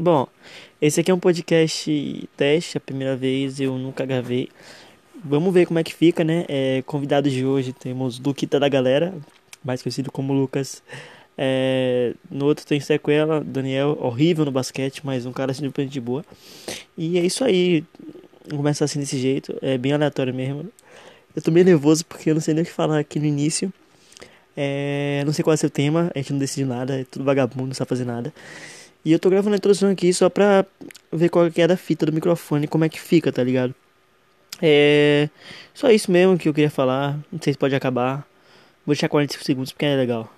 Bom, esse aqui é um podcast teste, a primeira vez eu nunca gravei. Vamos ver como é que fica, né? É, convidados de hoje temos Luquita da Galera, mais conhecido como Lucas. É, no outro tem Sequela, Daniel, horrível no basquete, mas um cara assim de boa. E é isso aí. Começar assim desse jeito, é bem aleatório mesmo. Eu tô meio nervoso porque eu não sei nem o que falar aqui no início. É, não sei qual é o seu tema, a gente não decide nada, é tudo vagabundo, não sabe fazer nada. E eu tô gravando a introdução aqui só pra ver qual é a fita do microfone, como é que fica, tá ligado? É só isso mesmo que eu queria falar. Não sei se pode acabar. Vou deixar 45 segundos porque é legal.